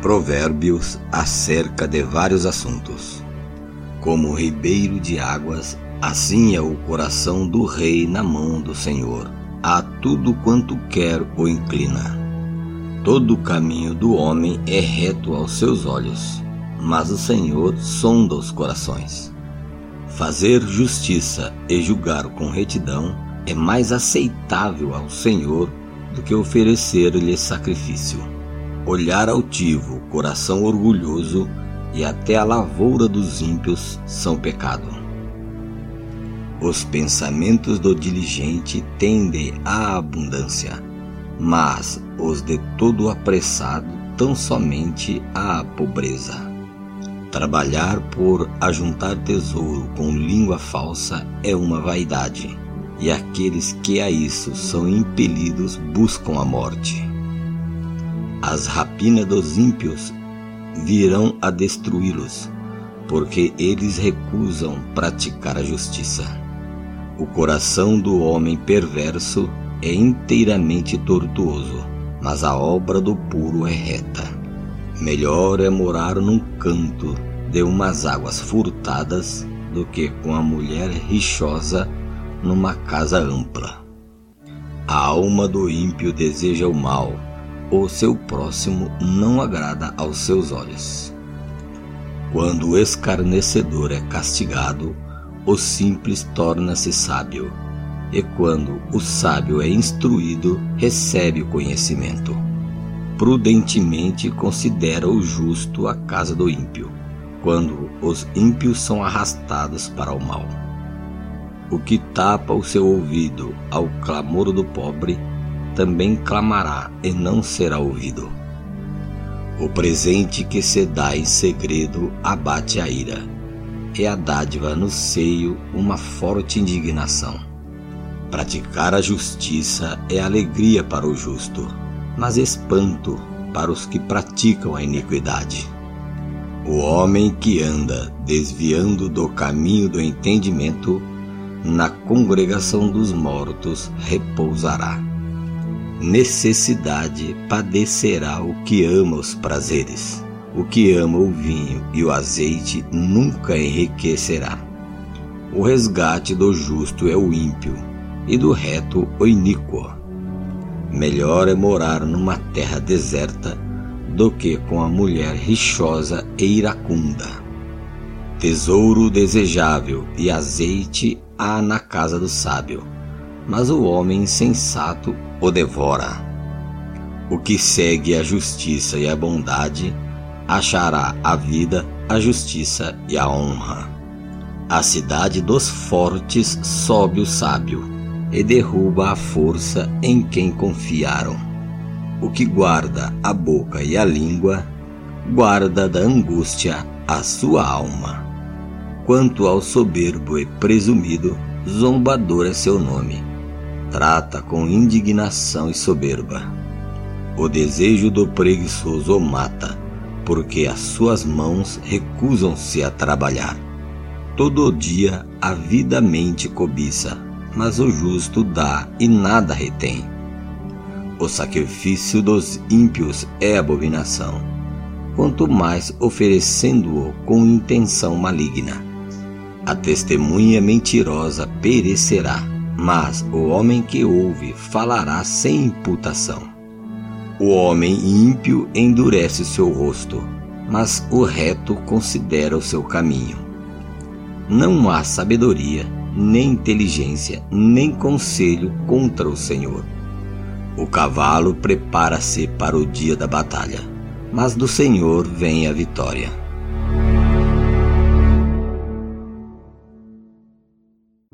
Provérbios acerca de vários assuntos. Como ribeiro de águas, assim é o coração do rei na mão do Senhor. A tudo quanto quer o inclina. Todo o caminho do homem é reto aos seus olhos, mas o Senhor sonda os corações. Fazer justiça e julgar com retidão é mais aceitável ao Senhor do que oferecer-lhe sacrifício. Olhar altivo, coração orgulhoso e até a lavoura dos ímpios são pecado. Os pensamentos do diligente tendem à abundância, mas os de todo apressado tão somente à pobreza. Trabalhar por ajuntar tesouro com língua falsa é uma vaidade, e aqueles que a isso são impelidos buscam a morte. As rapinas dos ímpios virão a destruí-los, porque eles recusam praticar a justiça. O coração do homem perverso é inteiramente tortuoso, mas a obra do puro é reta. Melhor é morar num canto de umas águas furtadas do que com a mulher rixosa numa casa ampla. A alma do ímpio deseja o mal, o seu próximo não agrada aos seus olhos. Quando o escarnecedor é castigado, o simples torna-se sábio, e quando o sábio é instruído, recebe o conhecimento. Prudentemente considera o justo a casa do ímpio, quando os ímpios são arrastados para o mal. O que tapa o seu ouvido ao clamor do pobre, também clamará e não será ouvido. O presente que se dá em segredo abate a ira, e a dádiva no seio uma forte indignação. Praticar a justiça é alegria para o justo, mas espanto para os que praticam a iniquidade. O homem que anda desviando do caminho do entendimento, na congregação dos mortos repousará necessidade padecerá o que ama os prazeres. O que ama o vinho e o azeite nunca enriquecerá. O resgate do justo é o ímpio, e do reto o iníquo. Melhor é morar numa terra deserta do que com a mulher rixosa e iracunda. Tesouro desejável e azeite há na casa do sábio, mas o homem insensato o devora. O que segue a justiça e a bondade achará a vida, a justiça e a honra. A cidade dos fortes sobe o sábio e derruba a força em quem confiaram. O que guarda a boca e a língua, guarda da angústia a sua alma. Quanto ao soberbo e presumido, zombador é seu nome trata com indignação e soberba. O desejo do preguiçoso o mata, porque as suas mãos recusam-se a trabalhar. Todo dia avidamente cobiça, mas o justo dá e nada retém. O sacrifício dos ímpios é abominação, quanto mais oferecendo-o com intenção maligna. A testemunha mentirosa perecerá mas o homem que ouve falará sem imputação. O homem ímpio endurece seu rosto, mas o reto considera o seu caminho. Não há sabedoria, nem inteligência, nem conselho contra o Senhor. O cavalo prepara-se para o dia da batalha, mas do Senhor vem a vitória.